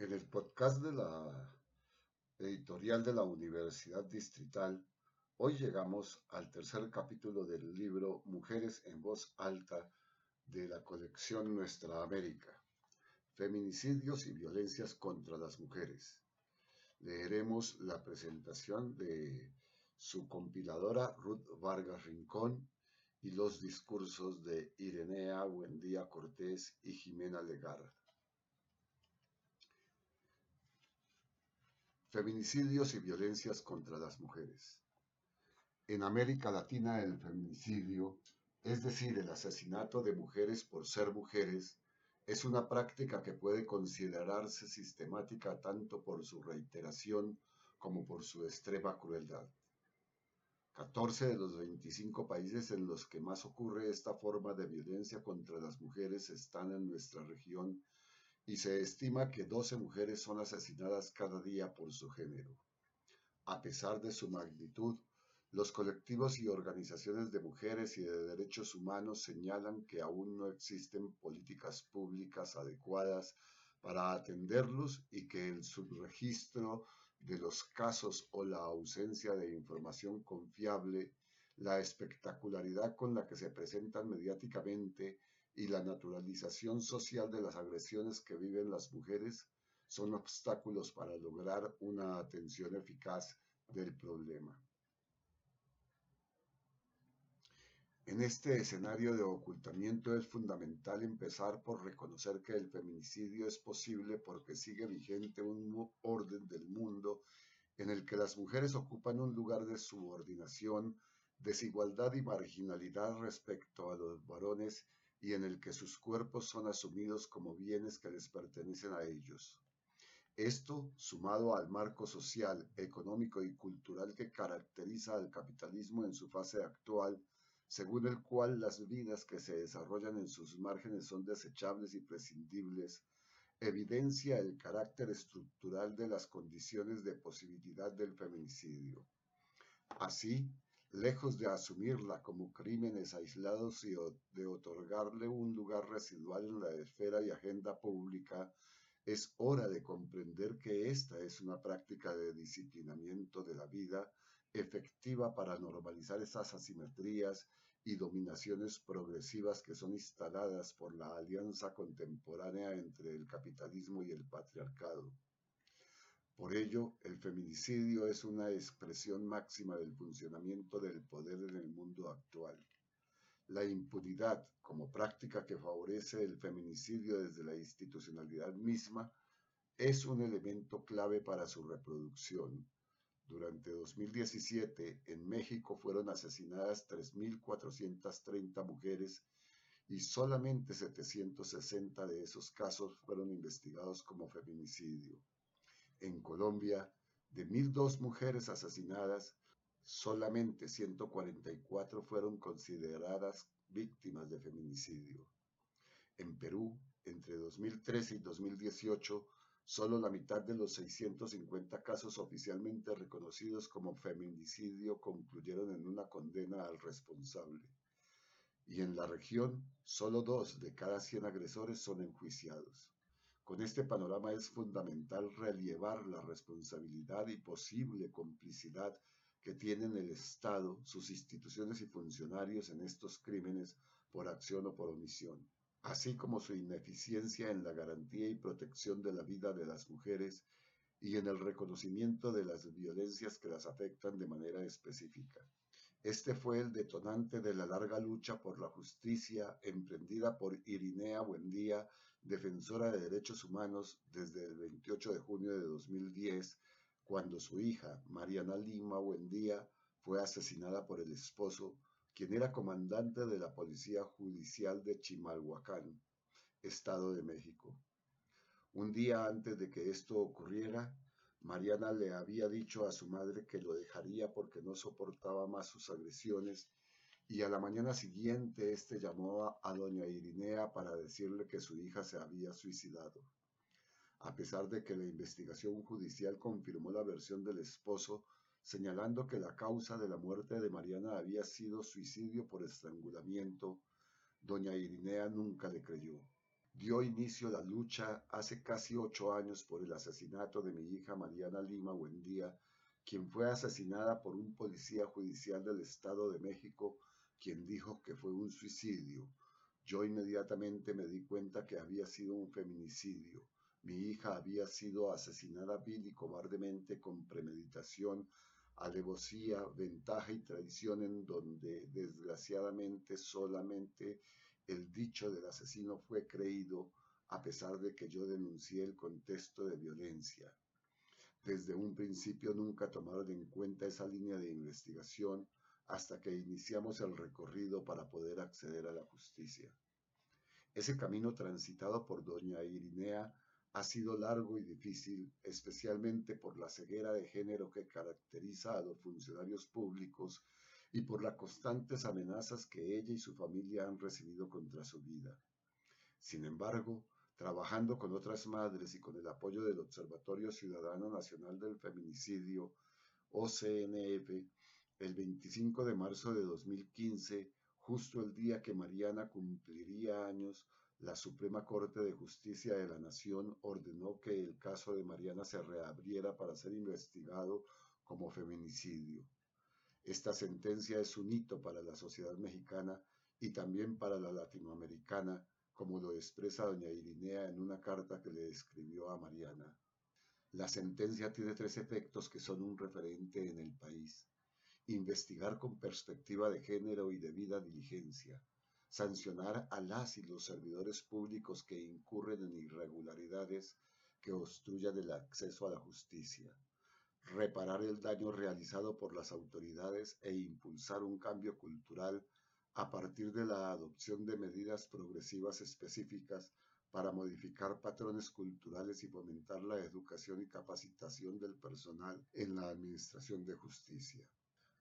En el podcast de la editorial de la Universidad Distrital, hoy llegamos al tercer capítulo del libro Mujeres en voz alta de la colección Nuestra América, Feminicidios y Violencias contra las Mujeres. Leeremos la presentación de su compiladora Ruth Vargas Rincón y los discursos de Irenea Buendía Cortés y Jimena Legar. Feminicidios y violencias contra las mujeres. En América Latina el feminicidio, es decir, el asesinato de mujeres por ser mujeres, es una práctica que puede considerarse sistemática tanto por su reiteración como por su extrema crueldad. 14 de los 25 países en los que más ocurre esta forma de violencia contra las mujeres están en nuestra región y se estima que 12 mujeres son asesinadas cada día por su género. A pesar de su magnitud, los colectivos y organizaciones de mujeres y de derechos humanos señalan que aún no existen políticas públicas adecuadas para atenderlos y que el subregistro de los casos o la ausencia de información confiable, la espectacularidad con la que se presentan mediáticamente y la naturalización social de las agresiones que viven las mujeres son obstáculos para lograr una atención eficaz del problema. En este escenario de ocultamiento es fundamental empezar por reconocer que el feminicidio es posible porque sigue vigente un orden del mundo en el que las mujeres ocupan un lugar de subordinación, desigualdad y marginalidad respecto a los varones y en el que sus cuerpos son asumidos como bienes que les pertenecen a ellos. Esto, sumado al marco social, económico y cultural que caracteriza al capitalismo en su fase actual, según el cual las vidas que se desarrollan en sus márgenes son desechables y prescindibles, evidencia el carácter estructural de las condiciones de posibilidad del feminicidio. Así, lejos de asumirla como crímenes aislados y de otorgarle un lugar residual en la esfera y agenda pública, es hora de comprender que esta es una práctica de disciplinamiento de la vida efectiva para normalizar esas asimetrías y dominaciones progresivas que son instaladas por la alianza contemporánea entre el capitalismo y el patriarcado. Por ello, el feminicidio es una expresión máxima del funcionamiento del poder en el mundo actual. La impunidad, como práctica que favorece el feminicidio desde la institucionalidad misma, es un elemento clave para su reproducción. Durante 2017, en México fueron asesinadas 3.430 mujeres y solamente 760 de esos casos fueron investigados como feminicidio en Colombia, de 1.002 mujeres asesinadas, solamente 144 fueron consideradas víctimas de feminicidio. En Perú, entre 2013 y 2018, solo la mitad de los 650 casos oficialmente reconocidos como feminicidio concluyeron en una condena al responsable. Y en la región, solo dos de cada 100 agresores son enjuiciados. Con este panorama es fundamental relevar la responsabilidad y posible complicidad que tienen el Estado, sus instituciones y funcionarios en estos crímenes por acción o por omisión, así como su ineficiencia en la garantía y protección de la vida de las mujeres y en el reconocimiento de las violencias que las afectan de manera específica. Este fue el detonante de la larga lucha por la justicia emprendida por Irinea Buendía, defensora de derechos humanos, desde el 28 de junio de 2010, cuando su hija, Mariana Lima Buendía, fue asesinada por el esposo, quien era comandante de la Policía Judicial de Chimalhuacán, Estado de México. Un día antes de que esto ocurriera, Mariana le había dicho a su madre que lo dejaría porque no soportaba más sus agresiones y a la mañana siguiente éste llamó a, doña Irinea para decirle que su hija se había suicidado. A pesar de que la investigación judicial confirmó la versión del esposo, señalando que la causa de la muerte de Mariana había sido suicidio por estrangulamiento, doña Irinea nunca le creyó. Dio inicio la lucha hace casi ocho años por el asesinato de mi hija Mariana Lima Buendía, quien fue asesinada por un policía judicial del Estado de México, quien dijo que fue un suicidio. Yo inmediatamente me di cuenta que había sido un feminicidio. Mi hija había sido asesinada vil y cobardemente con premeditación, alevosía, ventaja y traición en donde desgraciadamente solamente el dicho del asesino fue creído a pesar de que yo denuncié el contexto de violencia. Desde un principio nunca tomaron en cuenta esa línea de investigación hasta que iniciamos el recorrido para poder acceder a la justicia. Ese camino transitado por doña Irinea ha sido largo y difícil, especialmente por la ceguera de género que caracteriza a los funcionarios públicos y por las constantes amenazas que ella y su familia han recibido contra su vida. Sin embargo, trabajando con otras madres y con el apoyo del Observatorio Ciudadano Nacional del Feminicidio, OCNF, el 25 de marzo de 2015, justo el día que Mariana cumpliría años, la Suprema Corte de Justicia de la Nación ordenó que el caso de Mariana se reabriera para ser investigado como feminicidio. Esta sentencia es un hito para la sociedad mexicana y también para la latinoamericana, como lo expresa doña Irinea en una carta que le escribió a Mariana. La sentencia tiene tres efectos que son un referente en el país. Investigar con perspectiva de género y debida diligencia. Sancionar a las y los servidores públicos que incurren en irregularidades que obstruyan el acceso a la justicia reparar el daño realizado por las autoridades e impulsar un cambio cultural a partir de la adopción de medidas progresivas específicas para modificar patrones culturales y fomentar la educación y capacitación del personal en la Administración de Justicia.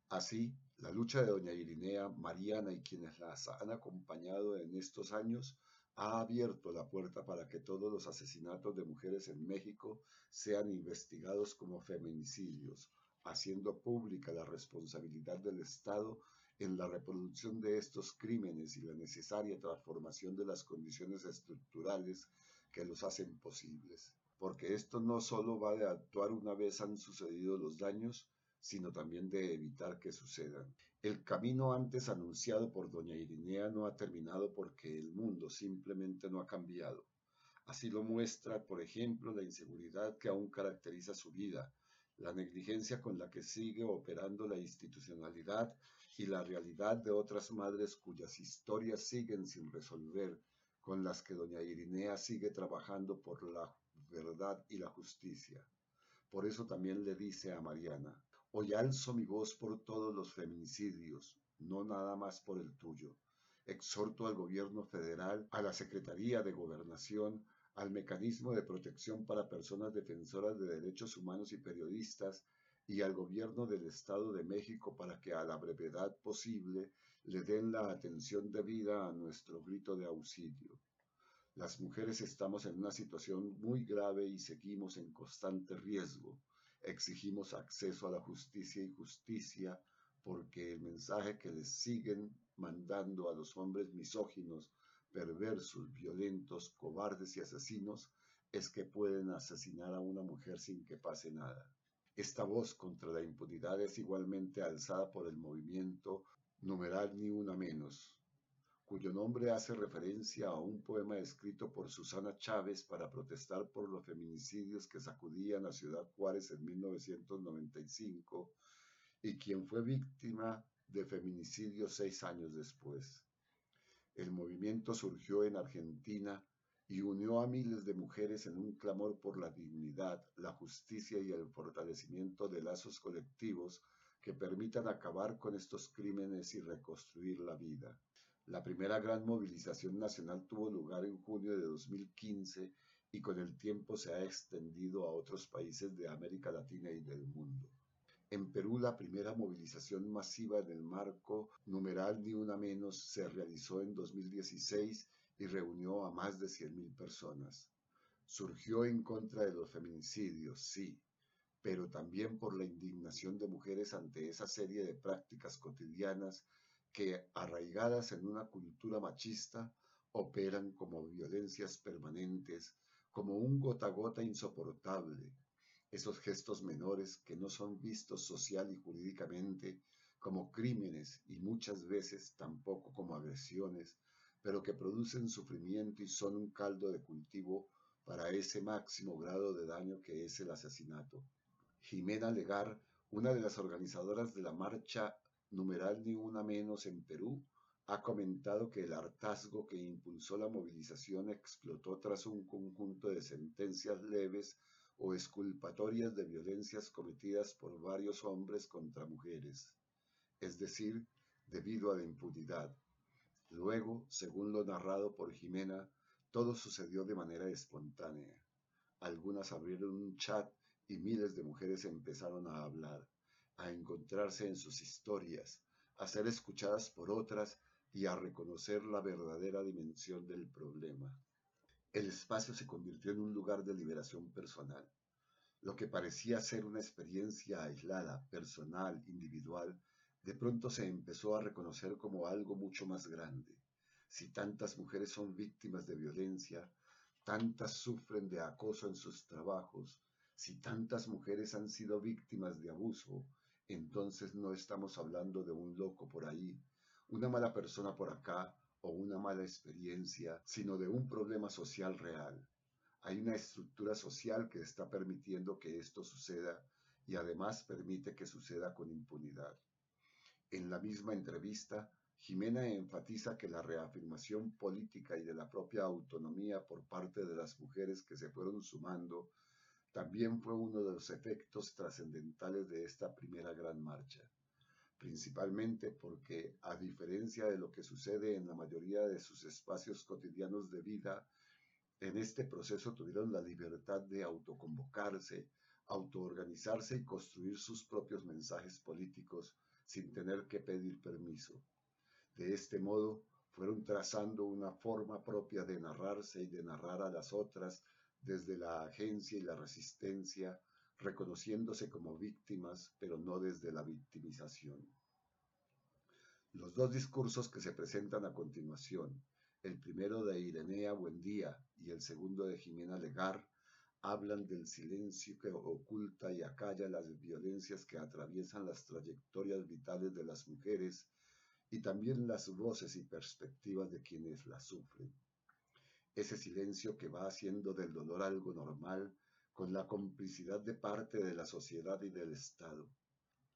Así, la lucha de doña Irinea, Mariana y quienes las han acompañado en estos años ha abierto la puerta para que todos los asesinatos de mujeres en México sean investigados como feminicidios, haciendo pública la responsabilidad del Estado en la reproducción de estos crímenes y la necesaria transformación de las condiciones estructurales que los hacen posibles. Porque esto no solo va de actuar una vez han sucedido los daños, sino también de evitar que sucedan. El camino antes anunciado por doña Irinea no ha terminado porque el mundo simplemente no ha cambiado. Así lo muestra, por ejemplo, la inseguridad que aún caracteriza su vida, la negligencia con la que sigue operando la institucionalidad y la realidad de otras madres cuyas historias siguen sin resolver, con las que doña Irinea sigue trabajando por la verdad y la justicia. Por eso también le dice a Mariana, Hoy alzo mi voz por todos los feminicidios, no nada más por el tuyo. Exhorto al gobierno federal, a la Secretaría de Gobernación, al Mecanismo de Protección para Personas Defensoras de Derechos Humanos y Periodistas y al gobierno del Estado de México para que a la brevedad posible le den la atención debida a nuestro grito de auxilio. Las mujeres estamos en una situación muy grave y seguimos en constante riesgo. Exigimos acceso a la justicia y justicia porque el mensaje que les siguen mandando a los hombres misóginos, perversos, violentos, cobardes y asesinos es que pueden asesinar a una mujer sin que pase nada. Esta voz contra la impunidad es igualmente alzada por el movimiento numeral ni una menos, cuyo nombre hace referencia a un poema escrito por Susana Chávez para protestar por los feminicidios que sacudían a Ciudad Juárez en 1995 y quien fue víctima de feminicidio seis años después. El movimiento surgió en Argentina y unió a miles de mujeres en un clamor por la dignidad, la justicia y el fortalecimiento de lazos colectivos que permitan acabar con estos crímenes y reconstruir la vida. La primera gran movilización nacional tuvo lugar en junio de 2015 y con el tiempo se ha extendido a otros países de América Latina y del mundo. En Perú, la primera movilización masiva en el marco numeral Ni Una Menos se realizó en 2016 y reunió a más de 100.000 personas. Surgió en contra de los feminicidios, sí, pero también por la indignación de mujeres ante esa serie de prácticas cotidianas que, arraigadas en una cultura machista, operan como violencias permanentes, como un gota a gota insoportable, esos gestos menores que no son vistos social y jurídicamente como crímenes y muchas veces tampoco como agresiones, pero que producen sufrimiento y son un caldo de cultivo para ese máximo grado de daño que es el asesinato. Jimena Legar, una de las organizadoras de la marcha numeral ni una menos en Perú, ha comentado que el hartazgo que impulsó la movilización explotó tras un conjunto de sentencias leves o exculpatorias de violencias cometidas por varios hombres contra mujeres, es decir, debido a la impunidad. Luego, según lo narrado por Jimena, todo sucedió de manera espontánea. Algunas abrieron un chat y miles de mujeres empezaron a hablar, a encontrarse en sus historias, a ser escuchadas por otras y a reconocer la verdadera dimensión del problema. El espacio se convirtió en un lugar de liberación personal. Lo que parecía ser una experiencia aislada, personal, individual, de pronto se empezó a reconocer como algo mucho más grande. Si tantas mujeres son víctimas de violencia, tantas sufren de acoso en sus trabajos, si tantas mujeres han sido víctimas de abuso, entonces no estamos hablando de un loco por ahí, una mala persona por acá o una mala experiencia, sino de un problema social real. Hay una estructura social que está permitiendo que esto suceda y además permite que suceda con impunidad. En la misma entrevista, Jimena enfatiza que la reafirmación política y de la propia autonomía por parte de las mujeres que se fueron sumando también fue uno de los efectos trascendentales de esta primera gran marcha principalmente porque, a diferencia de lo que sucede en la mayoría de sus espacios cotidianos de vida, en este proceso tuvieron la libertad de autoconvocarse, autoorganizarse y construir sus propios mensajes políticos sin tener que pedir permiso. De este modo, fueron trazando una forma propia de narrarse y de narrar a las otras desde la agencia y la resistencia, reconociéndose como víctimas, pero no desde la victimización. Los dos discursos que se presentan a continuación, el primero de Irenea Buendía y el segundo de Jimena Legar, hablan del silencio que oculta y acalla las violencias que atraviesan las trayectorias vitales de las mujeres y también las voces y perspectivas de quienes las sufren. Ese silencio que va haciendo del dolor algo normal con la complicidad de parte de la sociedad y del Estado.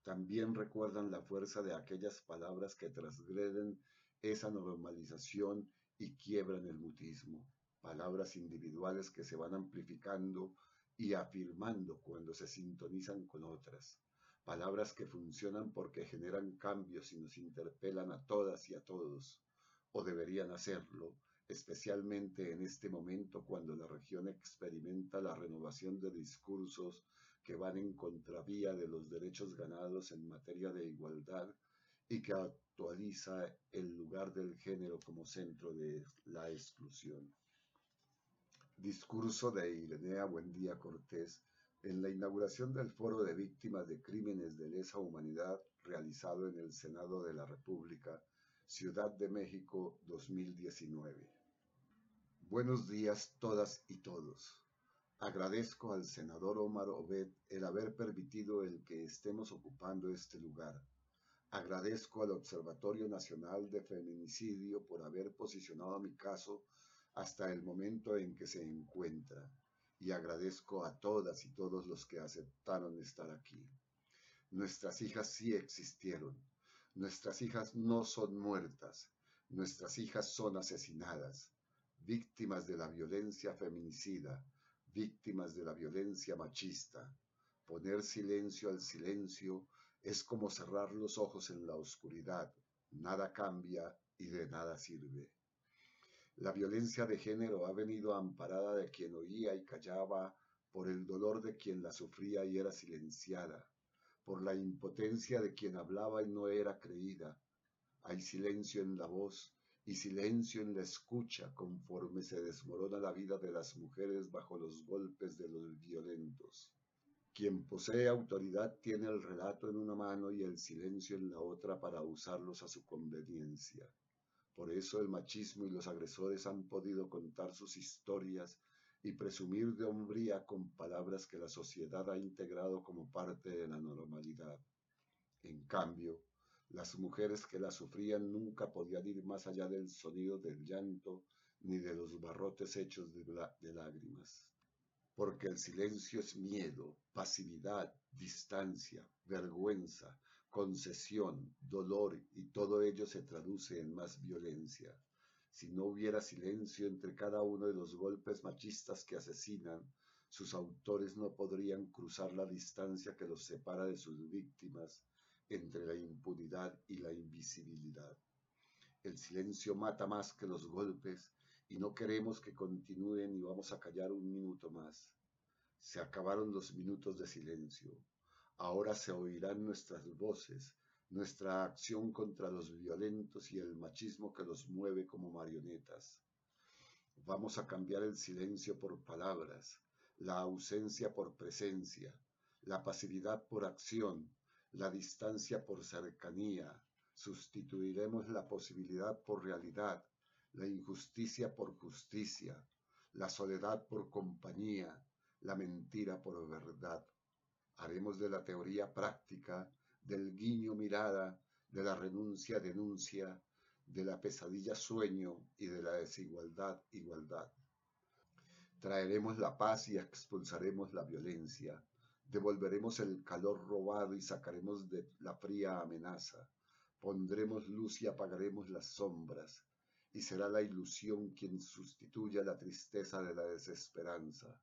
También recuerdan la fuerza de aquellas palabras que transgreden esa normalización y quiebran el mutismo, palabras individuales que se van amplificando y afirmando cuando se sintonizan con otras, palabras que funcionan porque generan cambios y nos interpelan a todas y a todos, o deberían hacerlo, especialmente en este momento cuando la región experimenta la renovación de discursos que van en contravía de los derechos ganados en materia de igualdad y que actualiza el lugar del género como centro de la exclusión. Discurso de Irenea Buendía Cortés en la inauguración del Foro de Víctimas de Crímenes de Lesa Humanidad realizado en el Senado de la República, Ciudad de México 2019. Buenos días todas y todos. Agradezco al senador Omar Obed el haber permitido el que estemos ocupando este lugar. Agradezco al Observatorio Nacional de Feminicidio por haber posicionado mi caso hasta el momento en que se encuentra. Y agradezco a todas y todos los que aceptaron estar aquí. Nuestras hijas sí existieron. Nuestras hijas no son muertas. Nuestras hijas son asesinadas, víctimas de la violencia feminicida, víctimas de la violencia machista. Poner silencio al silencio es como cerrar los ojos en la oscuridad. Nada cambia y de nada sirve. La violencia de género ha venido amparada de quien oía y callaba, por el dolor de quien la sufría y era silenciada, por la impotencia de quien hablaba y no era creída. Hay silencio en la voz y silencio en la escucha conforme se desmorona la vida de las mujeres bajo los golpes de los violentos. Quien posee autoridad tiene el relato en una mano y el silencio en la otra para usarlos a su conveniencia. Por eso el machismo y los agresores han podido contar sus historias y presumir de hombría con palabras que la sociedad ha integrado como parte de la normalidad. En cambio, las mujeres que la sufrían nunca podían ir más allá del sonido del llanto ni de los barrotes hechos de, de lágrimas. Porque el silencio es miedo, pasividad, distancia, vergüenza, concesión, dolor y todo ello se traduce en más violencia. Si no hubiera silencio entre cada uno de los golpes machistas que asesinan, sus autores no podrían cruzar la distancia que los separa de sus víctimas entre la impunidad y la invisibilidad. El silencio mata más que los golpes y no queremos que continúen y vamos a callar un minuto más. Se acabaron los minutos de silencio. Ahora se oirán nuestras voces, nuestra acción contra los violentos y el machismo que los mueve como marionetas. Vamos a cambiar el silencio por palabras, la ausencia por presencia, la pasividad por acción, la distancia por cercanía. Sustituiremos la posibilidad por realidad, la injusticia por justicia, la soledad por compañía, la mentira por verdad haremos de la teoría práctica, del guiño mirada, de la renuncia denuncia, de la pesadilla sueño y de la desigualdad igualdad. Traeremos la paz y expulsaremos la violencia, devolveremos el calor robado y sacaremos de la fría amenaza, pondremos luz y apagaremos las sombras, y será la ilusión quien sustituya la tristeza de la desesperanza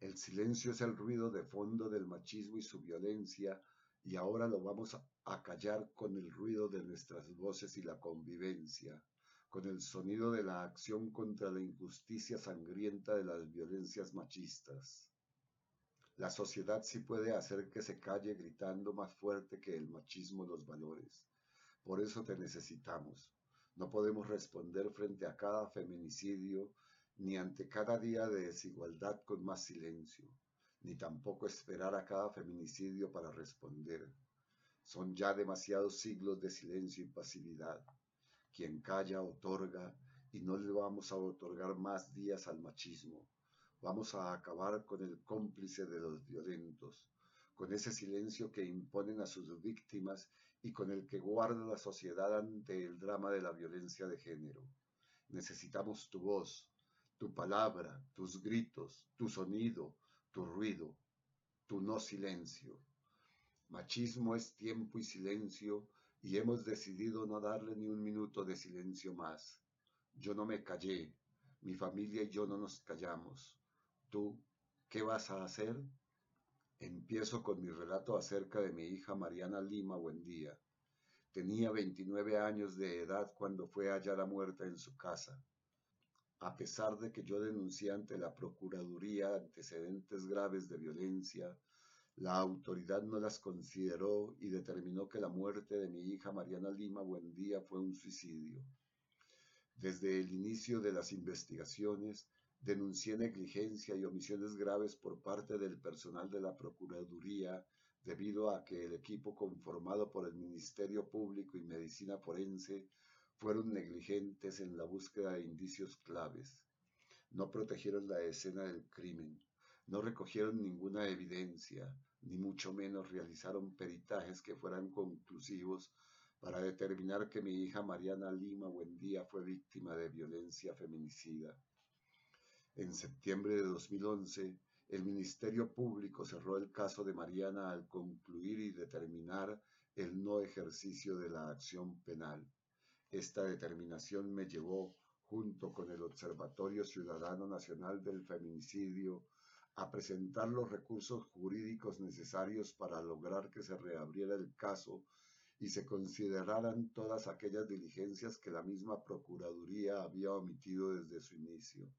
el silencio es el ruido de fondo del machismo y su violencia, y ahora lo vamos a callar con el ruido de nuestras voces y la convivencia, con el sonido de la acción contra la injusticia sangrienta de las violencias machistas. La sociedad sí puede hacer que se calle gritando más fuerte que el machismo los valores. Por eso te necesitamos. No podemos responder frente a cada feminicidio ni ante cada día de desigualdad con más silencio, ni tampoco esperar a cada feminicidio para responder. Son ya demasiados siglos de silencio y pasividad. Quien calla otorga y no le vamos a otorgar más días al machismo. Vamos a acabar con el cómplice de los violentos, con ese silencio que imponen a sus víctimas y con el que guarda la sociedad ante el drama de la violencia de género. Necesitamos tu voz, tu palabra, tus gritos, tu sonido, tu ruido, tu no silencio. Machismo es tiempo y silencio y hemos decidido no darle ni un minuto de silencio más. Yo no me callé, mi familia y yo no nos callamos. ¿Tú qué vas a hacer? Empiezo con mi relato acerca de mi hija Mariana Lima Buendía. Tenía 29 años de edad cuando fue hallada muerta en su casa a pesar de que yo denuncié ante la Procuraduría antecedentes graves de violencia, la autoridad no las consideró y determinó que la muerte de mi hija Mariana Lima Buendía fue un suicidio. Desde el inicio de las investigaciones, denuncié negligencia y omisiones graves por parte del personal de la Procuraduría debido a que el equipo conformado por el Ministerio Público y Medicina Forense fueron negligentes en la búsqueda de indicios claves. No protegieron la escena del crimen, no recogieron ninguna evidencia, ni mucho menos realizaron peritajes que fueran conclusivos para determinar que mi hija Mariana Lima Buendía fue víctima de violencia feminicida. En septiembre de 2011, el Ministerio Público cerró el caso de Mariana al concluir y determinar el no ejercicio de la acción penal. Esta determinación me llevó, junto con el Observatorio Ciudadano Nacional del Feminicidio, a presentar los recursos jurídicos necesarios para lograr que se reabriera el caso y se consideraran todas aquellas diligencias que la misma Procuraduría había omitido desde su inicio.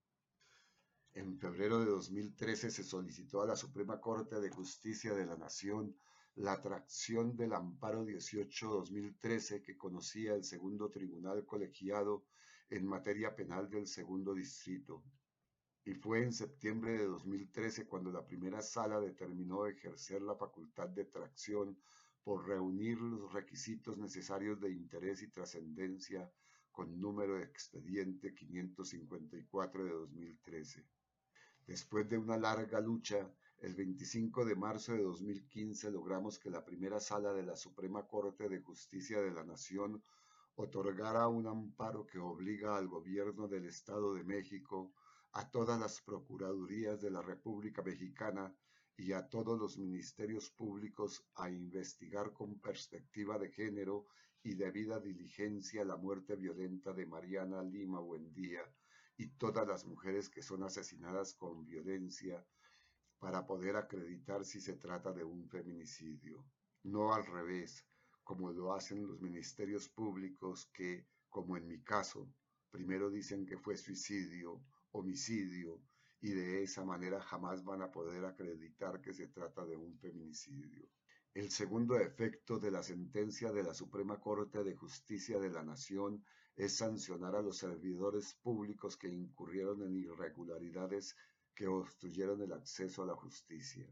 En febrero de 2013 se solicitó a la Suprema Corte de Justicia de la Nación la atracción del amparo 18-2013 que conocía el segundo tribunal colegiado en materia penal del segundo distrito. Y fue en septiembre de 2013 cuando la primera sala determinó ejercer la facultad de tracción por reunir los requisitos necesarios de interés y trascendencia con número de expediente 554 de 2013. Después de una larga lucha, el 25 de marzo de 2015 logramos que la primera sala de la Suprema Corte de Justicia de la Nación otorgara un amparo que obliga al gobierno del Estado de México, a todas las procuradurías de la República Mexicana y a todos los ministerios públicos a investigar con perspectiva de género y debida diligencia la muerte violenta de Mariana Lima Buendía, y todas las mujeres que son asesinadas con violencia para poder acreditar si se trata de un feminicidio. No al revés, como lo hacen los ministerios públicos que, como en mi caso, primero dicen que fue suicidio, homicidio, y de esa manera jamás van a poder acreditar que se trata de un feminicidio. El segundo efecto de la sentencia de la Suprema Corte de Justicia de la Nación es sancionar a los servidores públicos que incurrieron en irregularidades que obstruyeron el acceso a la justicia.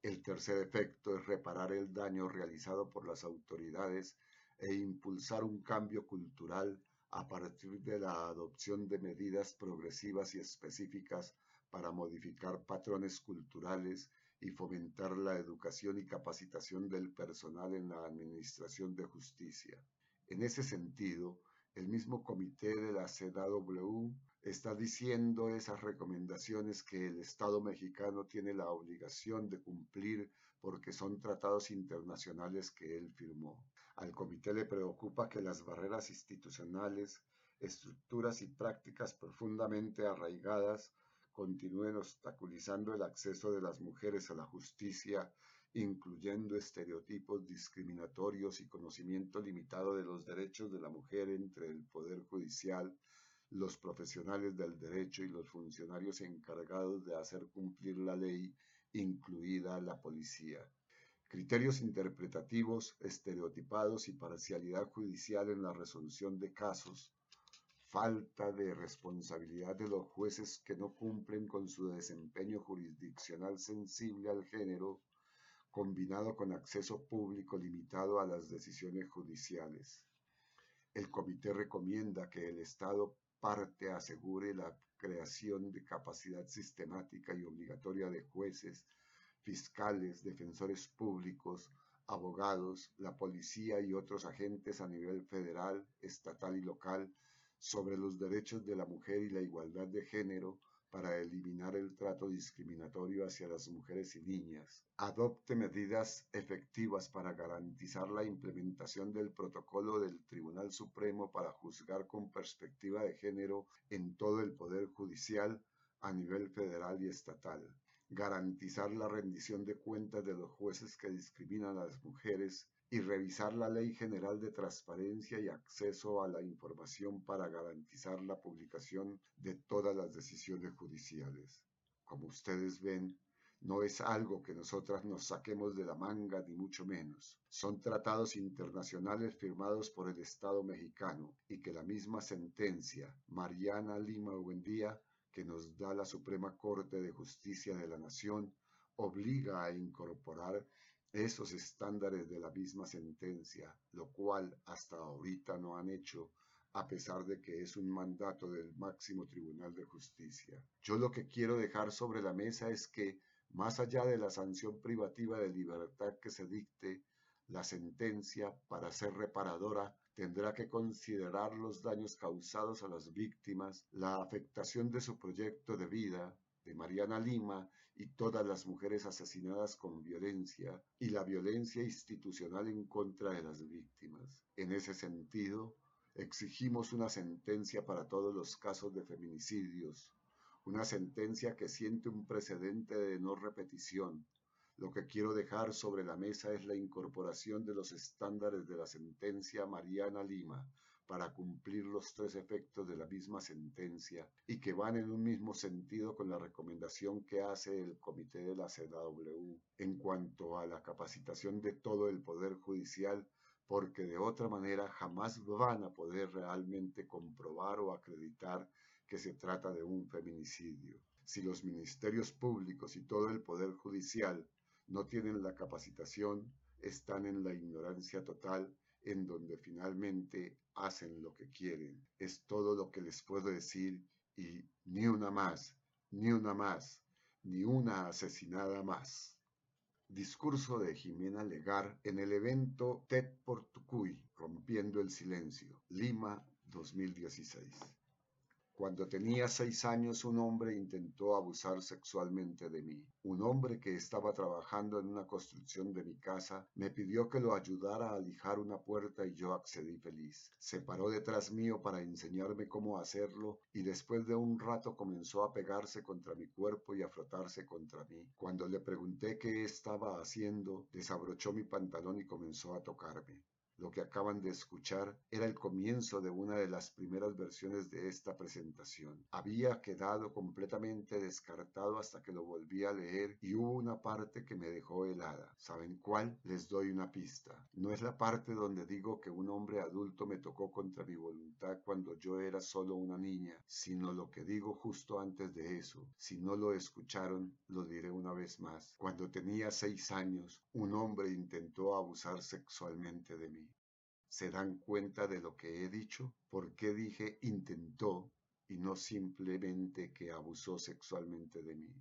El tercer efecto es reparar el daño realizado por las autoridades e impulsar un cambio cultural a partir de la adopción de medidas progresivas y específicas para modificar patrones culturales y fomentar la educación y capacitación del personal en la Administración de Justicia. En ese sentido, el mismo comité de la CEDAW está diciendo esas recomendaciones que el Estado mexicano tiene la obligación de cumplir porque son tratados internacionales que él firmó. Al comité le preocupa que las barreras institucionales, estructuras y prácticas profundamente arraigadas continúen obstaculizando el acceso de las mujeres a la justicia incluyendo estereotipos discriminatorios y conocimiento limitado de los derechos de la mujer entre el Poder Judicial, los profesionales del derecho y los funcionarios encargados de hacer cumplir la ley, incluida la policía. Criterios interpretativos, estereotipados y parcialidad judicial en la resolución de casos, falta de responsabilidad de los jueces que no cumplen con su desempeño jurisdiccional sensible al género, combinado con acceso público limitado a las decisiones judiciales. El comité recomienda que el Estado parte asegure la creación de capacidad sistemática y obligatoria de jueces, fiscales, defensores públicos, abogados, la policía y otros agentes a nivel federal, estatal y local sobre los derechos de la mujer y la igualdad de género, para eliminar el trato discriminatorio hacia las mujeres y niñas. Adopte medidas efectivas para garantizar la implementación del protocolo del Tribunal Supremo para juzgar con perspectiva de género en todo el Poder Judicial a nivel federal y estatal. Garantizar la rendición de cuentas de los jueces que discriminan a las mujeres y revisar la Ley General de Transparencia y Acceso a la Información para garantizar la publicación de todas las decisiones judiciales. Como ustedes ven, no es algo que nosotras nos saquemos de la manga ni mucho menos. Son tratados internacionales firmados por el Estado mexicano y que la misma sentencia, Mariana Lima Buendía, que nos da la Suprema Corte de Justicia de la Nación, obliga a incorporar esos estándares de la misma sentencia, lo cual hasta ahorita no han hecho a pesar de que es un mandato del máximo Tribunal de Justicia. Yo lo que quiero dejar sobre la mesa es que, más allá de la sanción privativa de libertad que se dicte, la sentencia, para ser reparadora, tendrá que considerar los daños causados a las víctimas, la afectación de su proyecto de vida, de Mariana Lima y todas las mujeres asesinadas con violencia y la violencia institucional en contra de las víctimas. En ese sentido, exigimos una sentencia para todos los casos de feminicidios, una sentencia que siente un precedente de no repetición. Lo que quiero dejar sobre la mesa es la incorporación de los estándares de la sentencia Mariana Lima, para cumplir los tres efectos de la misma sentencia y que van en un mismo sentido con la recomendación que hace el comité de la CEDAW en cuanto a la capacitación de todo el Poder Judicial porque de otra manera jamás van a poder realmente comprobar o acreditar que se trata de un feminicidio. Si los ministerios públicos y todo el Poder Judicial no tienen la capacitación, están en la ignorancia total en donde finalmente hacen lo que quieren. Es todo lo que les puedo decir y ni una más, ni una más, ni una asesinada más. Discurso de Jimena Legar en el evento TED por Tucuy, Rompiendo el Silencio, Lima 2016. Cuando tenía seis años un hombre intentó abusar sexualmente de mí. Un hombre que estaba trabajando en una construcción de mi casa me pidió que lo ayudara a lijar una puerta y yo accedí feliz. Se paró detrás mío para enseñarme cómo hacerlo y después de un rato comenzó a pegarse contra mi cuerpo y a frotarse contra mí. Cuando le pregunté qué estaba haciendo, desabrochó mi pantalón y comenzó a tocarme. Lo que acaban de escuchar era el comienzo de una de las primeras versiones de esta presentación. Había quedado completamente descartado hasta que lo volví a leer y hubo una parte que me dejó helada. ¿Saben cuál? Les doy una pista. No es la parte donde digo que un hombre adulto me tocó contra mi voluntad cuando yo era solo una niña, sino lo que digo justo antes de eso. Si no lo escucharon, lo diré una vez más. Cuando tenía seis años, un hombre intentó abusar sexualmente de mí se dan cuenta de lo que he dicho? ¿Por qué dije intentó y no simplemente que abusó sexualmente de mí?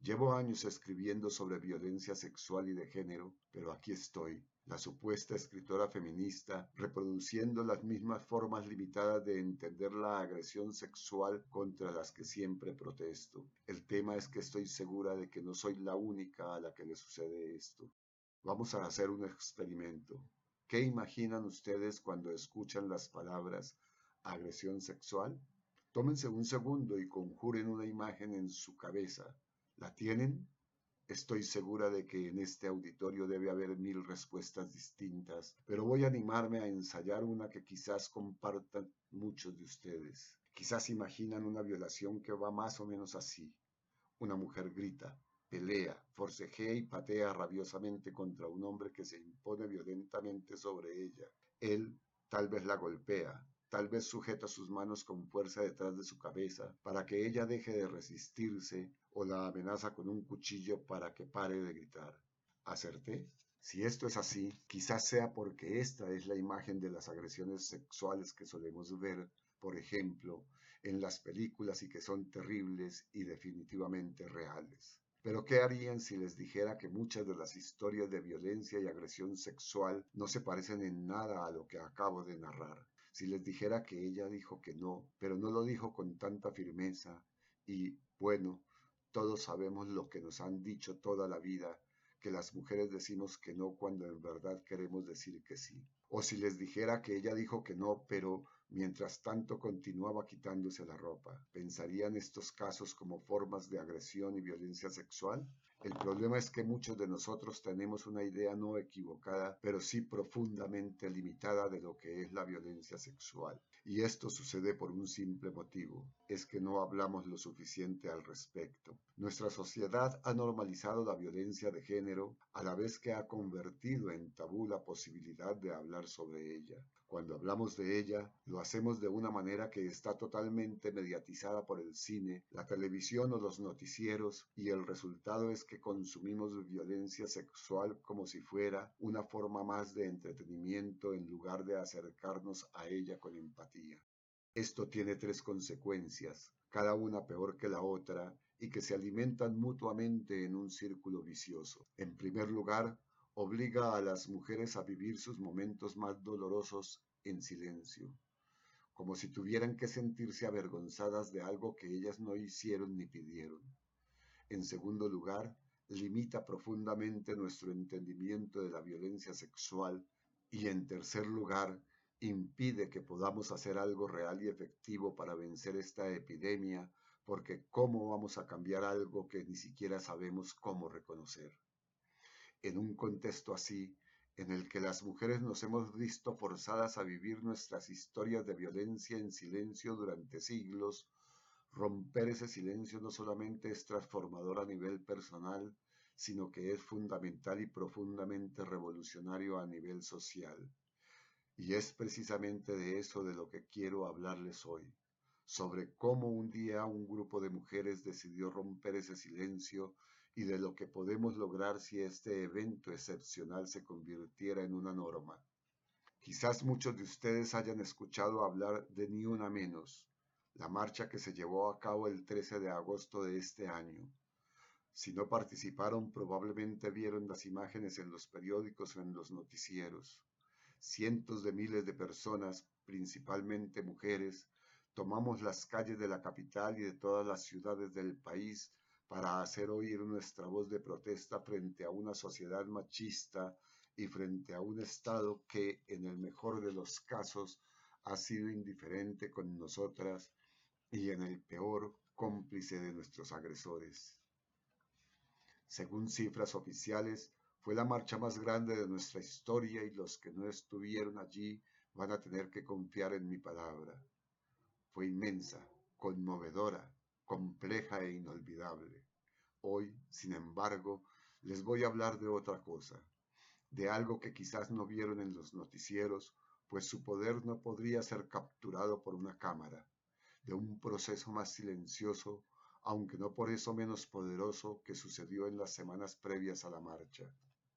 Llevo años escribiendo sobre violencia sexual y de género, pero aquí estoy, la supuesta escritora feminista, reproduciendo las mismas formas limitadas de entender la agresión sexual contra las que siempre protesto. El tema es que estoy segura de que no soy la única a la que le sucede esto. Vamos a hacer un experimento. ¿Qué imaginan ustedes cuando escuchan las palabras agresión sexual? Tómense un segundo y conjuren una imagen en su cabeza. ¿La tienen? Estoy segura de que en este auditorio debe haber mil respuestas distintas, pero voy a animarme a ensayar una que quizás compartan muchos de ustedes. Quizás imaginan una violación que va más o menos así. Una mujer grita, pelea, forcejea y patea rabiosamente contra un hombre que se impone violentamente sobre ella. Él tal vez la golpea, tal vez sujeta sus manos con fuerza detrás de su cabeza para que ella deje de resistirse o la amenaza con un cuchillo para que pare de gritar. ¿Acerté? Si esto es así, quizás sea porque esta es la imagen de las agresiones sexuales que solemos ver, por ejemplo, en las películas y que son terribles y definitivamente reales. Pero ¿qué harían si les dijera que muchas de las historias de violencia y agresión sexual no se parecen en nada a lo que acabo de narrar? Si les dijera que ella dijo que no, pero no lo dijo con tanta firmeza y, bueno, todos sabemos lo que nos han dicho toda la vida, que las mujeres decimos que no cuando en verdad queremos decir que sí. O si les dijera que ella dijo que no, pero Mientras tanto continuaba quitándose la ropa. ¿Pensarían estos casos como formas de agresión y violencia sexual? El problema es que muchos de nosotros tenemos una idea no equivocada, pero sí profundamente limitada de lo que es la violencia sexual. Y esto sucede por un simple motivo, es que no hablamos lo suficiente al respecto. Nuestra sociedad ha normalizado la violencia de género a la vez que ha convertido en tabú la posibilidad de hablar sobre ella. Cuando hablamos de ella, lo hacemos de una manera que está totalmente mediatizada por el cine, la televisión o los noticieros, y el resultado es que consumimos violencia sexual como si fuera una forma más de entretenimiento en lugar de acercarnos a ella con empatía. Esto tiene tres consecuencias, cada una peor que la otra, y que se alimentan mutuamente en un círculo vicioso. En primer lugar, obliga a las mujeres a vivir sus momentos más dolorosos en silencio, como si tuvieran que sentirse avergonzadas de algo que ellas no hicieron ni pidieron. En segundo lugar, limita profundamente nuestro entendimiento de la violencia sexual y en tercer lugar, impide que podamos hacer algo real y efectivo para vencer esta epidemia, porque ¿cómo vamos a cambiar algo que ni siquiera sabemos cómo reconocer? en un contexto así, en el que las mujeres nos hemos visto forzadas a vivir nuestras historias de violencia en silencio durante siglos, romper ese silencio no solamente es transformador a nivel personal, sino que es fundamental y profundamente revolucionario a nivel social. Y es precisamente de eso de lo que quiero hablarles hoy, sobre cómo un día un grupo de mujeres decidió romper ese silencio y de lo que podemos lograr si este evento excepcional se convirtiera en una norma. Quizás muchos de ustedes hayan escuchado hablar de Ni Una Menos, la marcha que se llevó a cabo el 13 de agosto de este año. Si no participaron, probablemente vieron las imágenes en los periódicos o en los noticieros. Cientos de miles de personas, principalmente mujeres, tomamos las calles de la capital y de todas las ciudades del país para hacer oír nuestra voz de protesta frente a una sociedad machista y frente a un Estado que, en el mejor de los casos, ha sido indiferente con nosotras y en el peor cómplice de nuestros agresores. Según cifras oficiales, fue la marcha más grande de nuestra historia y los que no estuvieron allí van a tener que confiar en mi palabra. Fue inmensa, conmovedora, compleja e inolvidable. Hoy, sin embargo, les voy a hablar de otra cosa, de algo que quizás no vieron en los noticieros, pues su poder no podría ser capturado por una cámara, de un proceso más silencioso, aunque no por eso menos poderoso, que sucedió en las semanas previas a la marcha.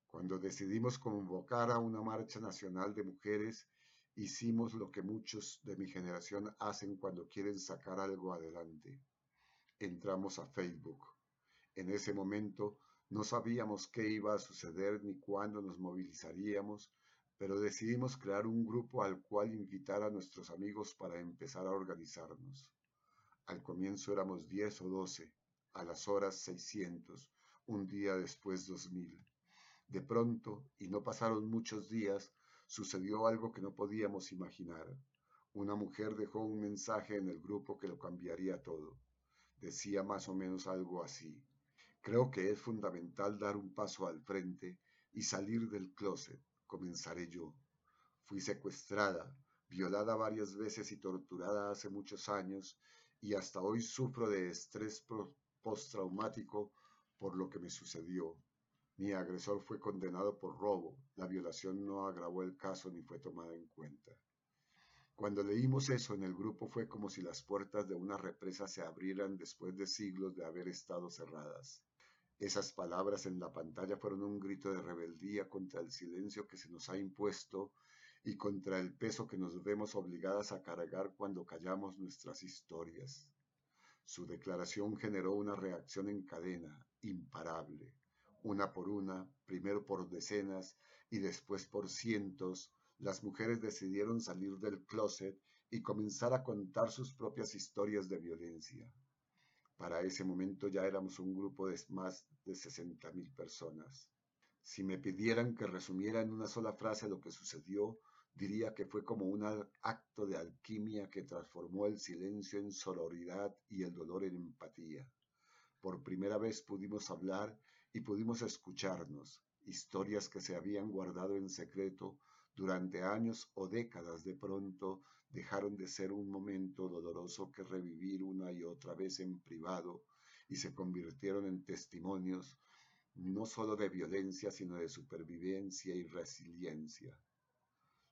Cuando decidimos convocar a una marcha nacional de mujeres, hicimos lo que muchos de mi generación hacen cuando quieren sacar algo adelante. Entramos a Facebook. En ese momento no sabíamos qué iba a suceder ni cuándo nos movilizaríamos, pero decidimos crear un grupo al cual invitar a nuestros amigos para empezar a organizarnos. Al comienzo éramos 10 o 12, a las horas 600, un día después 2000. De pronto, y no pasaron muchos días, sucedió algo que no podíamos imaginar. Una mujer dejó un mensaje en el grupo que lo cambiaría todo. Decía más o menos algo así. Creo que es fundamental dar un paso al frente y salir del closet. Comenzaré yo. Fui secuestrada, violada varias veces y torturada hace muchos años y hasta hoy sufro de estrés postraumático por lo que me sucedió. Mi agresor fue condenado por robo. La violación no agravó el caso ni fue tomada en cuenta. Cuando leímos eso en el grupo fue como si las puertas de una represa se abrieran después de siglos de haber estado cerradas. Esas palabras en la pantalla fueron un grito de rebeldía contra el silencio que se nos ha impuesto y contra el peso que nos vemos obligadas a cargar cuando callamos nuestras historias. Su declaración generó una reacción en cadena, imparable, una por una, primero por decenas y después por cientos, las mujeres decidieron salir del closet y comenzar a contar sus propias historias de violencia. Para ese momento ya éramos un grupo de más de 60.000 personas. Si me pidieran que resumiera en una sola frase lo que sucedió, diría que fue como un acto de alquimia que transformó el silencio en sororidad y el dolor en empatía. Por primera vez pudimos hablar y pudimos escucharnos, historias que se habían guardado en secreto durante años o décadas de pronto dejaron de ser un momento doloroso que revivir una y otra vez en privado y se convirtieron en testimonios no solo de violencia, sino de supervivencia y resiliencia.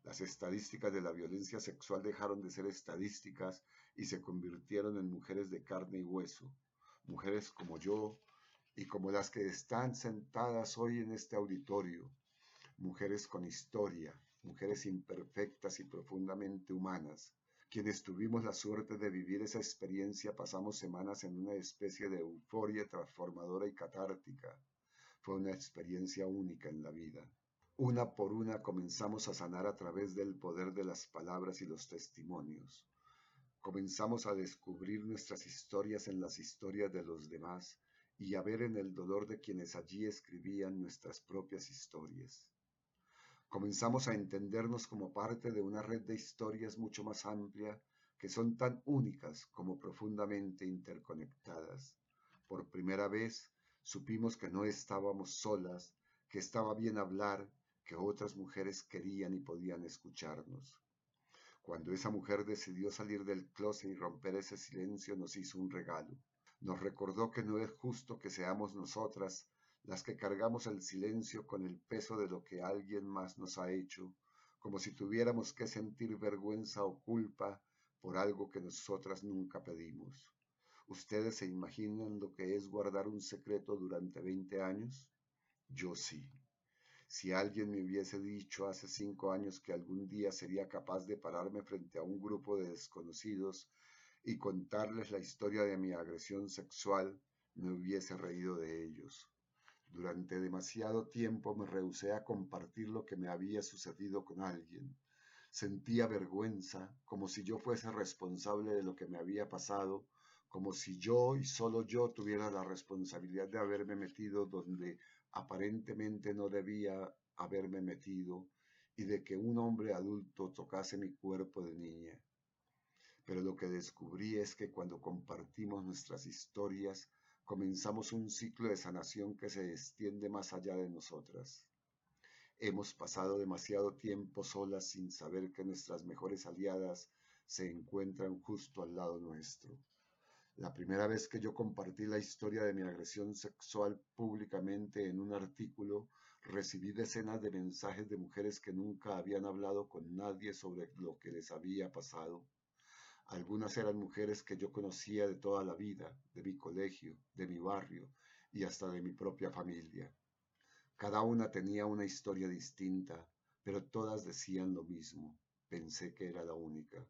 Las estadísticas de la violencia sexual dejaron de ser estadísticas y se convirtieron en mujeres de carne y hueso, mujeres como yo y como las que están sentadas hoy en este auditorio, mujeres con historia, mujeres imperfectas y profundamente humanas. Quienes tuvimos la suerte de vivir esa experiencia pasamos semanas en una especie de euforia transformadora y catártica. Fue una experiencia única en la vida. Una por una comenzamos a sanar a través del poder de las palabras y los testimonios. Comenzamos a descubrir nuestras historias en las historias de los demás y a ver en el dolor de quienes allí escribían nuestras propias historias. Comenzamos a entendernos como parte de una red de historias mucho más amplia que son tan únicas como profundamente interconectadas. Por primera vez supimos que no estábamos solas, que estaba bien hablar, que otras mujeres querían y podían escucharnos. Cuando esa mujer decidió salir del closet y romper ese silencio, nos hizo un regalo. Nos recordó que no es justo que seamos nosotras las que cargamos el silencio con el peso de lo que alguien más nos ha hecho, como si tuviéramos que sentir vergüenza o culpa por algo que nosotras nunca pedimos. ¿Ustedes se imaginan lo que es guardar un secreto durante 20 años? Yo sí. Si alguien me hubiese dicho hace cinco años que algún día sería capaz de pararme frente a un grupo de desconocidos y contarles la historia de mi agresión sexual, me hubiese reído de ellos. Durante demasiado tiempo me rehusé a compartir lo que me había sucedido con alguien. Sentía vergüenza, como si yo fuese responsable de lo que me había pasado, como si yo y solo yo tuviera la responsabilidad de haberme metido donde aparentemente no debía haberme metido y de que un hombre adulto tocase mi cuerpo de niña. Pero lo que descubrí es que cuando compartimos nuestras historias, comenzamos un ciclo de sanación que se extiende más allá de nosotras. Hemos pasado demasiado tiempo solas sin saber que nuestras mejores aliadas se encuentran justo al lado nuestro. La primera vez que yo compartí la historia de mi agresión sexual públicamente en un artículo, recibí decenas de mensajes de mujeres que nunca habían hablado con nadie sobre lo que les había pasado algunas eran mujeres que yo conocía de toda la vida, de mi colegio, de mi barrio y hasta de mi propia familia. Cada una tenía una historia distinta, pero todas decían lo mismo. Pensé que era la única.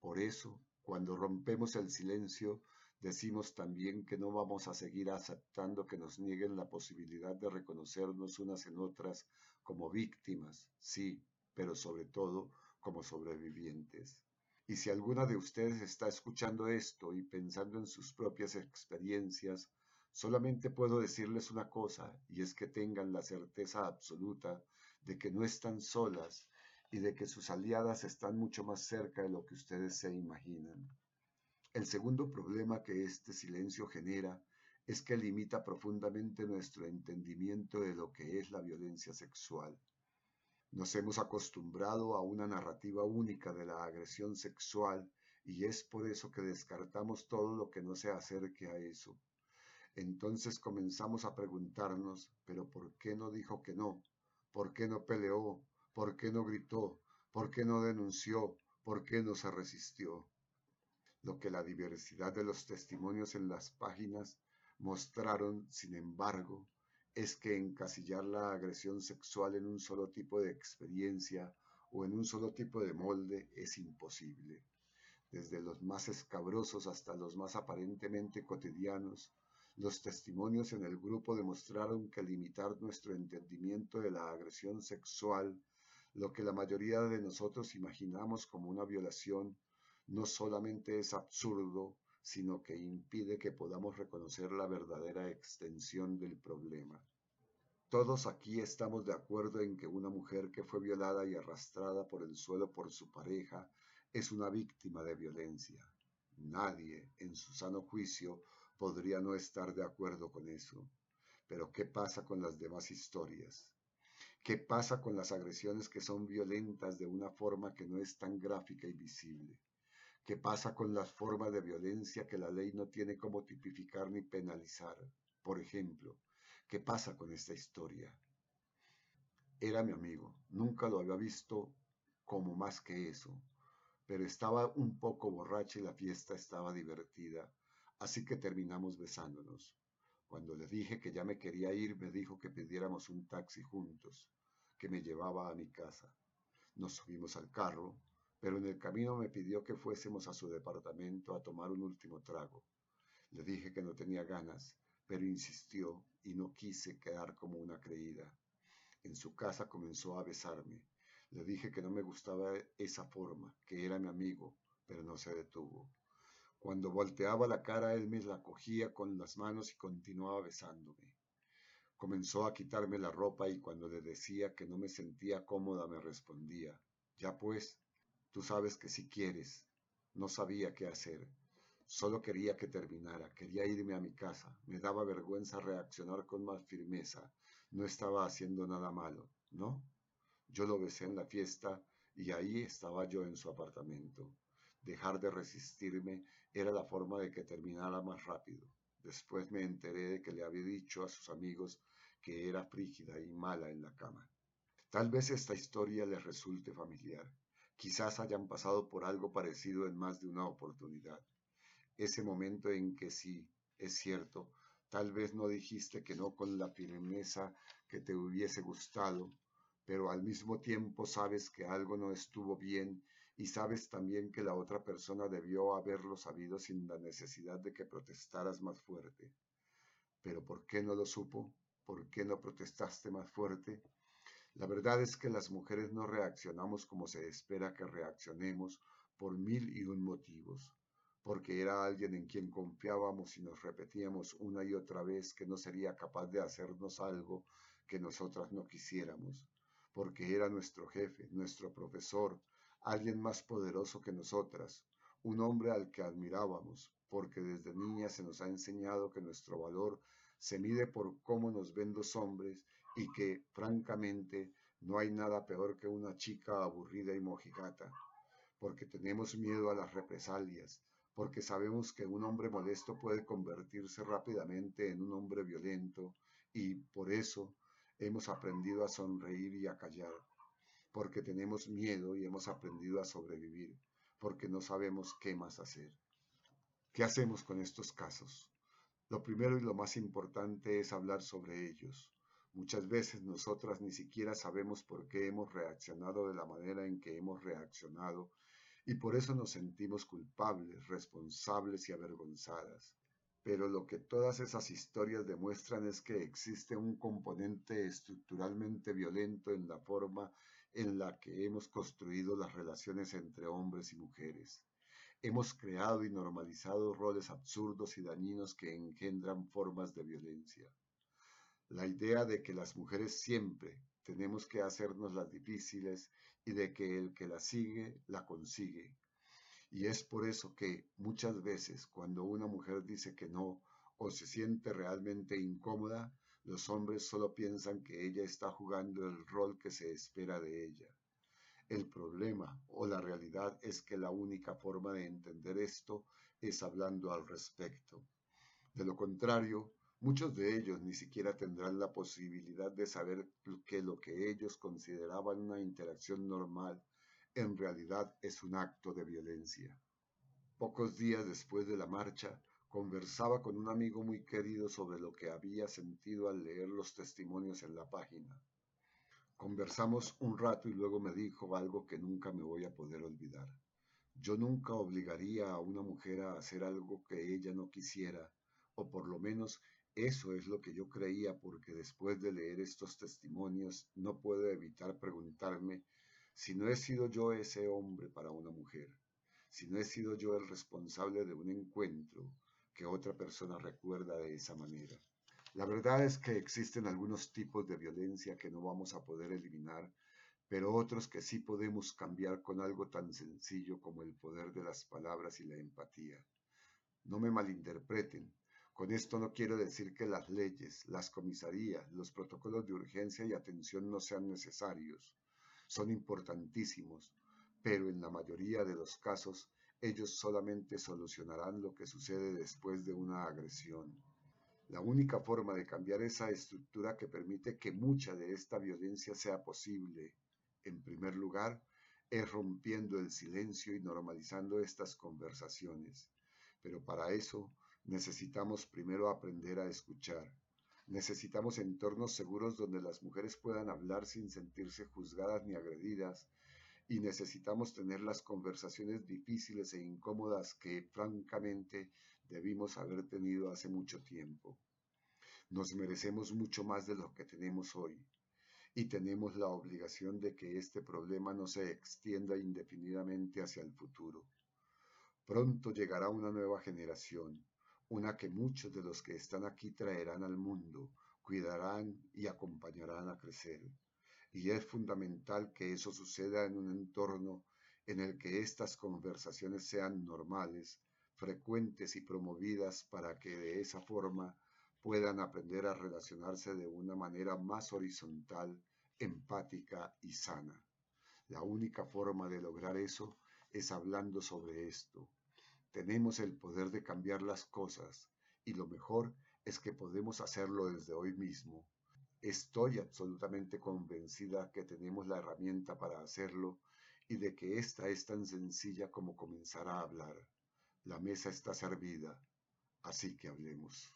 Por eso, cuando rompemos el silencio, decimos también que no vamos a seguir aceptando que nos nieguen la posibilidad de reconocernos unas en otras como víctimas, sí, pero sobre todo como sobrevivientes. Y si alguna de ustedes está escuchando esto y pensando en sus propias experiencias, solamente puedo decirles una cosa, y es que tengan la certeza absoluta de que no están solas y de que sus aliadas están mucho más cerca de lo que ustedes se imaginan. El segundo problema que este silencio genera es que limita profundamente nuestro entendimiento de lo que es la violencia sexual. Nos hemos acostumbrado a una narrativa única de la agresión sexual y es por eso que descartamos todo lo que no se acerque a eso. Entonces comenzamos a preguntarnos, pero ¿por qué no dijo que no? ¿Por qué no peleó? ¿Por qué no gritó? ¿Por qué no denunció? ¿Por qué no se resistió? Lo que la diversidad de los testimonios en las páginas mostraron, sin embargo, es que encasillar la agresión sexual en un solo tipo de experiencia o en un solo tipo de molde es imposible. Desde los más escabrosos hasta los más aparentemente cotidianos, los testimonios en el grupo demostraron que limitar nuestro entendimiento de la agresión sexual, lo que la mayoría de nosotros imaginamos como una violación, no solamente es absurdo, sino que impide que podamos reconocer la verdadera extensión del problema. Todos aquí estamos de acuerdo en que una mujer que fue violada y arrastrada por el suelo por su pareja es una víctima de violencia. Nadie, en su sano juicio, podría no estar de acuerdo con eso. Pero ¿qué pasa con las demás historias? ¿Qué pasa con las agresiones que son violentas de una forma que no es tan gráfica y visible? ¿Qué pasa con las formas de violencia que la ley no tiene como tipificar ni penalizar? Por ejemplo, ¿qué pasa con esta historia? Era mi amigo, nunca lo había visto como más que eso, pero estaba un poco borracho y la fiesta estaba divertida, así que terminamos besándonos. Cuando le dije que ya me quería ir, me dijo que pidiéramos un taxi juntos, que me llevaba a mi casa. Nos subimos al carro, pero en el camino me pidió que fuésemos a su departamento a tomar un último trago. Le dije que no tenía ganas, pero insistió y no quise quedar como una creída. En su casa comenzó a besarme. Le dije que no me gustaba esa forma, que era mi amigo, pero no se detuvo. Cuando volteaba la cara, él me la cogía con las manos y continuaba besándome. Comenzó a quitarme la ropa y cuando le decía que no me sentía cómoda me respondía, ya pues, Tú sabes que si quieres, no sabía qué hacer. Solo quería que terminara, quería irme a mi casa. Me daba vergüenza reaccionar con más firmeza. No estaba haciendo nada malo, ¿no? Yo lo besé en la fiesta y ahí estaba yo en su apartamento. Dejar de resistirme era la forma de que terminara más rápido. Después me enteré de que le había dicho a sus amigos que era frígida y mala en la cama. Tal vez esta historia les resulte familiar. Quizás hayan pasado por algo parecido en más de una oportunidad. Ese momento en que sí, es cierto, Tal vez no dijiste que no con la firmeza que te hubiese gustado, pero al mismo tiempo sabes que algo no estuvo bien y sabes también que la otra persona debió haberlo sabido sin la necesidad de que protestaras más fuerte. Pero ¿por qué no lo supo? ¿Por qué no protestaste más fuerte? La verdad es que las mujeres no reaccionamos como se espera que reaccionemos por mil y un motivos, porque era alguien en quien confiábamos y nos repetíamos una y otra vez que no sería capaz de hacernos algo que nosotras no quisiéramos, porque era nuestro jefe, nuestro profesor, alguien más poderoso que nosotras, un hombre al que admirábamos, porque desde niña se nos ha enseñado que nuestro valor se mide por cómo nos ven los hombres y que, francamente, no hay nada peor que una chica aburrida y mojigata, porque tenemos miedo a las represalias, porque sabemos que un hombre molesto puede convertirse rápidamente en un hombre violento y por eso hemos aprendido a sonreír y a callar, porque tenemos miedo y hemos aprendido a sobrevivir, porque no sabemos qué más hacer. ¿Qué hacemos con estos casos? Lo primero y lo más importante es hablar sobre ellos. Muchas veces nosotras ni siquiera sabemos por qué hemos reaccionado de la manera en que hemos reaccionado y por eso nos sentimos culpables, responsables y avergonzadas. Pero lo que todas esas historias demuestran es que existe un componente estructuralmente violento en la forma en la que hemos construido las relaciones entre hombres y mujeres. Hemos creado y normalizado roles absurdos y dañinos que engendran formas de violencia. La idea de que las mujeres siempre tenemos que hacernos las difíciles y de que el que la sigue, la consigue. Y es por eso que muchas veces cuando una mujer dice que no o se siente realmente incómoda, los hombres solo piensan que ella está jugando el rol que se espera de ella. El problema o la realidad es que la única forma de entender esto es hablando al respecto. De lo contrario, muchos de ellos ni siquiera tendrán la posibilidad de saber que lo que ellos consideraban una interacción normal en realidad es un acto de violencia. Pocos días después de la marcha, Conversaba con un amigo muy querido sobre lo que había sentido al leer los testimonios en la página. Conversamos un rato y luego me dijo algo que nunca me voy a poder olvidar. Yo nunca obligaría a una mujer a hacer algo que ella no quisiera, o por lo menos eso es lo que yo creía porque después de leer estos testimonios no puedo evitar preguntarme si no he sido yo ese hombre para una mujer, si no he sido yo el responsable de un encuentro, que otra persona recuerda de esa manera. La verdad es que existen algunos tipos de violencia que no vamos a poder eliminar, pero otros que sí podemos cambiar con algo tan sencillo como el poder de las palabras y la empatía. No me malinterpreten. Con esto no quiero decir que las leyes, las comisarías, los protocolos de urgencia y atención no sean necesarios. Son importantísimos, pero en la mayoría de los casos ellos solamente solucionarán lo que sucede después de una agresión. La única forma de cambiar esa estructura que permite que mucha de esta violencia sea posible, en primer lugar, es rompiendo el silencio y normalizando estas conversaciones. Pero para eso necesitamos primero aprender a escuchar. Necesitamos entornos seguros donde las mujeres puedan hablar sin sentirse juzgadas ni agredidas y necesitamos tener las conversaciones difíciles e incómodas que francamente debimos haber tenido hace mucho tiempo. Nos merecemos mucho más de lo que tenemos hoy y tenemos la obligación de que este problema no se extienda indefinidamente hacia el futuro. Pronto llegará una nueva generación, una que muchos de los que están aquí traerán al mundo, cuidarán y acompañarán a crecer y es fundamental que eso suceda en un entorno en el que estas conversaciones sean normales, frecuentes y promovidas para que de esa forma puedan aprender a relacionarse de una manera más horizontal, empática y sana. La única forma de lograr eso es hablando sobre esto. Tenemos el poder de cambiar las cosas y lo mejor es que podemos hacerlo desde hoy mismo Estoy absolutamente convencida que tenemos la herramienta para hacerlo y de que esta es tan sencilla como comenzar a hablar. La mesa está servida, así que hablemos.